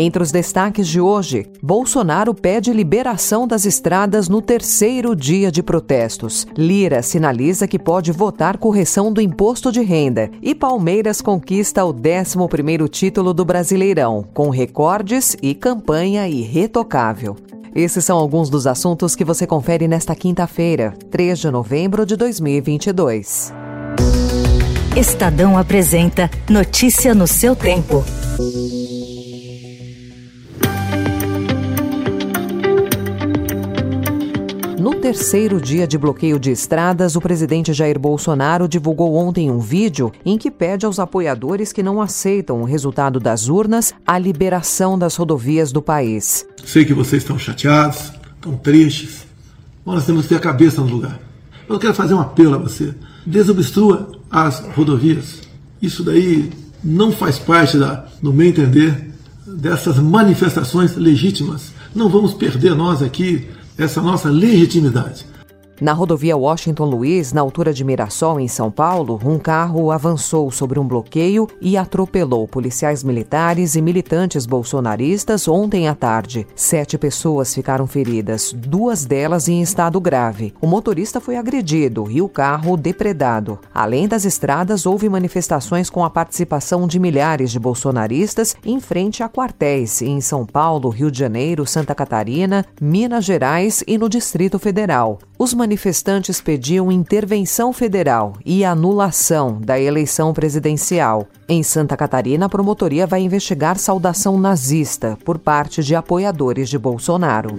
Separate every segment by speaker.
Speaker 1: Entre os destaques de hoje, Bolsonaro pede liberação das estradas no terceiro dia de protestos. Lira sinaliza que pode votar correção do imposto de renda. E Palmeiras conquista o 11º título do Brasileirão, com recordes e campanha irretocável. Esses são alguns dos assuntos que você confere nesta quinta-feira, 3 de novembro de 2022.
Speaker 2: Estadão apresenta Notícia no seu tempo.
Speaker 1: No terceiro dia de bloqueio de estradas, o presidente Jair Bolsonaro divulgou ontem um vídeo em que pede aos apoiadores que não aceitam o resultado das urnas a liberação das rodovias do país.
Speaker 3: Sei que vocês estão chateados, estão tristes, mas nós temos que ter a cabeça no lugar. Eu quero fazer um apelo a você: desobstrua as rodovias. Isso daí não faz parte, da, no meu entender, dessas manifestações legítimas. Não vamos perder nós aqui essa nossa legitimidade.
Speaker 1: Na rodovia Washington Luiz, na altura de Mirassol, em São Paulo, um carro avançou sobre um bloqueio e atropelou policiais militares e militantes bolsonaristas ontem à tarde. Sete pessoas ficaram feridas, duas delas em estado grave. O motorista foi agredido e o carro depredado. Além das estradas, houve manifestações com a participação de milhares de bolsonaristas em frente a quartéis em São Paulo, Rio de Janeiro, Santa Catarina, Minas Gerais e no Distrito Federal. Os manifestantes pediam intervenção federal e anulação da eleição presidencial. Em Santa Catarina, a promotoria vai investigar saudação nazista por parte de apoiadores de Bolsonaro.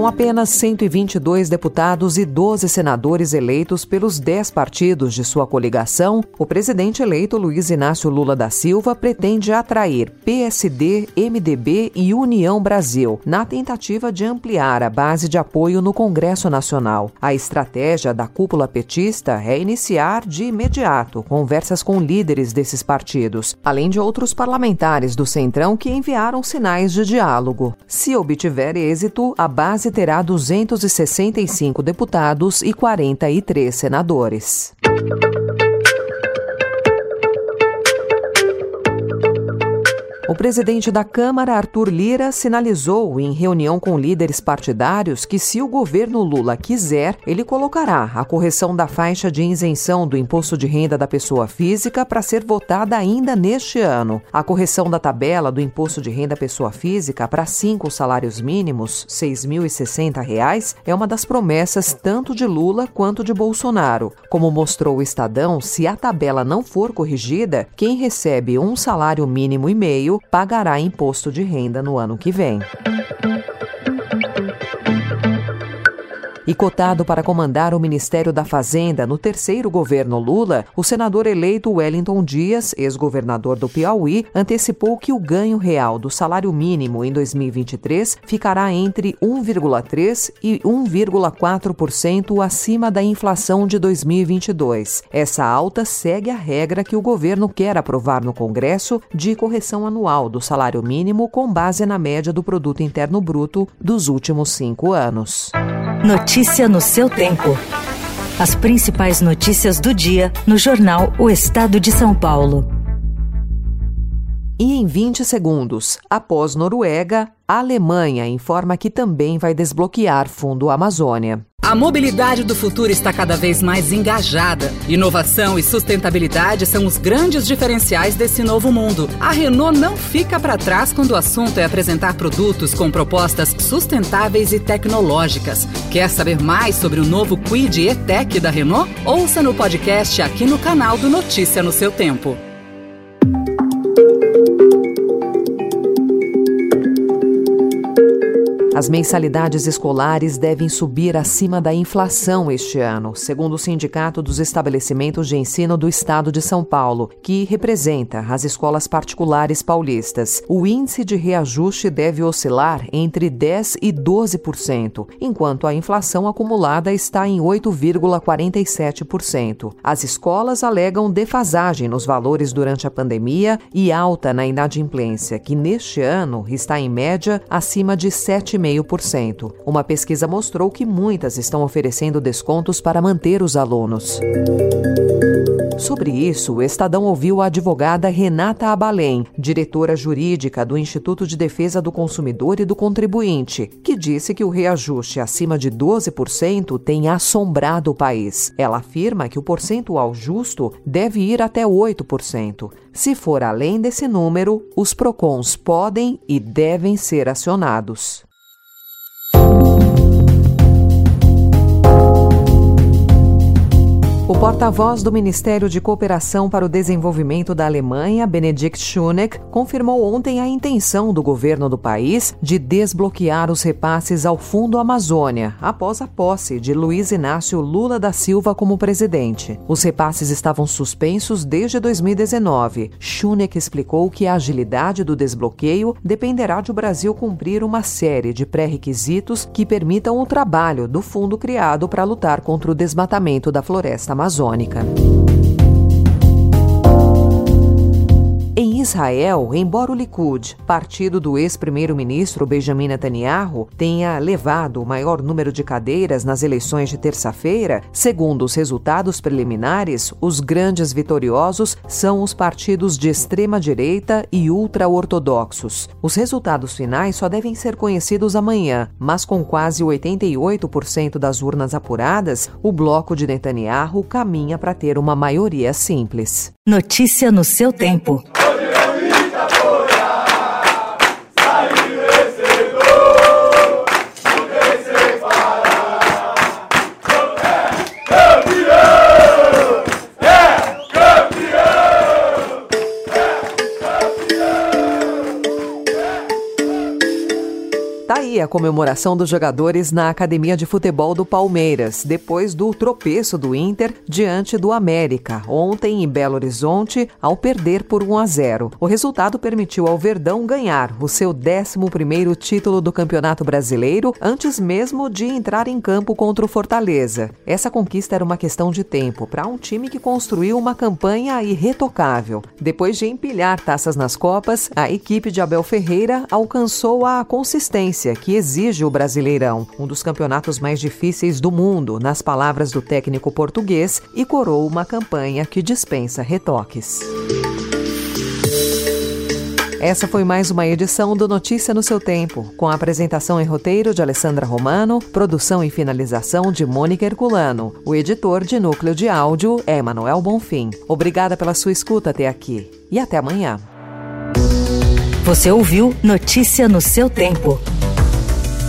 Speaker 1: Com apenas 122 deputados e 12 senadores eleitos pelos 10 partidos de sua coligação, o presidente eleito Luiz Inácio Lula da Silva pretende atrair PSD, MDB e União Brasil, na tentativa de ampliar a base de apoio no Congresso Nacional. A estratégia da cúpula petista é iniciar de imediato conversas com líderes desses partidos, além de outros parlamentares do Centrão que enviaram sinais de diálogo. Se obtiver êxito, a base terá 265 deputados e 43 senadores. O presidente da Câmara, Arthur Lira, sinalizou em reunião com líderes partidários que, se o governo Lula quiser, ele colocará a correção da faixa de isenção do imposto de renda da pessoa física para ser votada ainda neste ano. A correção da tabela do imposto de renda pessoa física para cinco salários mínimos, R$ 6.060, é uma das promessas tanto de Lula quanto de Bolsonaro. Como mostrou o Estadão, se a tabela não for corrigida, quem recebe um salário mínimo e meio pagará imposto de renda no ano que vem. Cotado para comandar o Ministério da Fazenda no terceiro governo Lula, o senador eleito Wellington Dias, ex-governador do Piauí, antecipou que o ganho real do salário mínimo em 2023 ficará entre 1,3% e 1,4% acima da inflação de 2022. Essa alta segue a regra que o governo quer aprovar no Congresso de correção anual do salário mínimo com base na média do produto interno bruto dos últimos cinco anos.
Speaker 2: Notícia no seu tempo. As principais notícias do dia no jornal O Estado de São Paulo.
Speaker 1: E em 20 segundos, após Noruega, a Alemanha informa que também vai desbloquear Fundo Amazônia.
Speaker 4: A mobilidade do futuro está cada vez mais engajada. Inovação e sustentabilidade são os grandes diferenciais desse novo mundo. A Renault não fica para trás quando o assunto é apresentar produtos com propostas sustentáveis e tecnológicas. Quer saber mais sobre o novo Quid E-Tech da Renault? Ouça no podcast aqui no canal do Notícia no seu tempo.
Speaker 1: As mensalidades escolares devem subir acima da inflação este ano, segundo o Sindicato dos Estabelecimentos de Ensino do Estado de São Paulo, que representa as escolas particulares paulistas. O índice de reajuste deve oscilar entre 10 e 12%, enquanto a inflação acumulada está em 8,47%. As escolas alegam defasagem nos valores durante a pandemia e alta na inadimplência, que neste ano está em média acima de 7,5%. Uma pesquisa mostrou que muitas estão oferecendo descontos para manter os alunos. Sobre isso, o Estadão ouviu a advogada Renata Abalém, diretora jurídica do Instituto de Defesa do Consumidor e do Contribuinte, que disse que o reajuste acima de 12% tem assombrado o país. Ela afirma que o percentual justo deve ir até 8%. Se for além desse número, os PROCONs podem e devem ser acionados. O porta-voz do Ministério de Cooperação para o Desenvolvimento da Alemanha, Benedikt Schuneck, confirmou ontem a intenção do governo do país de desbloquear os repasses ao Fundo Amazônia, após a posse de Luiz Inácio Lula da Silva como presidente. Os repasses estavam suspensos desde 2019. Schuneck explicou que a agilidade do desbloqueio dependerá de o Brasil cumprir uma série de pré-requisitos que permitam o trabalho do fundo criado para lutar contra o desmatamento da floresta amazônica. Israel, embora o Likud, partido do ex-primeiro-ministro Benjamin Netanyahu, tenha levado o maior número de cadeiras nas eleições de terça-feira, segundo os resultados preliminares, os grandes vitoriosos são os partidos de extrema-direita e ultra-ortodoxos. Os resultados finais só devem ser conhecidos amanhã, mas com quase 88% das urnas apuradas, o bloco de Netanyahu caminha para ter uma maioria simples.
Speaker 2: Notícia no seu tempo.
Speaker 1: A comemoração dos jogadores na Academia de Futebol do Palmeiras, depois do tropeço do Inter diante do América, ontem em Belo Horizonte, ao perder por 1 a 0. O resultado permitiu ao Verdão ganhar o seu 11º título do Campeonato Brasileiro antes mesmo de entrar em campo contra o Fortaleza. Essa conquista era uma questão de tempo para um time que construiu uma campanha irretocável. Depois de empilhar taças nas copas, a equipe de Abel Ferreira alcançou a consistência que exige o Brasileirão, um dos campeonatos mais difíceis do mundo, nas palavras do técnico português, e coroou uma campanha que dispensa retoques. Essa foi mais uma edição do Notícia no seu Tempo, com a apresentação e roteiro de Alessandra Romano, produção e finalização de Mônica Herculano. O editor de núcleo de áudio é Emanuel Bonfim. Obrigada pela sua escuta até aqui e até amanhã.
Speaker 2: Você ouviu Notícia no seu Tempo.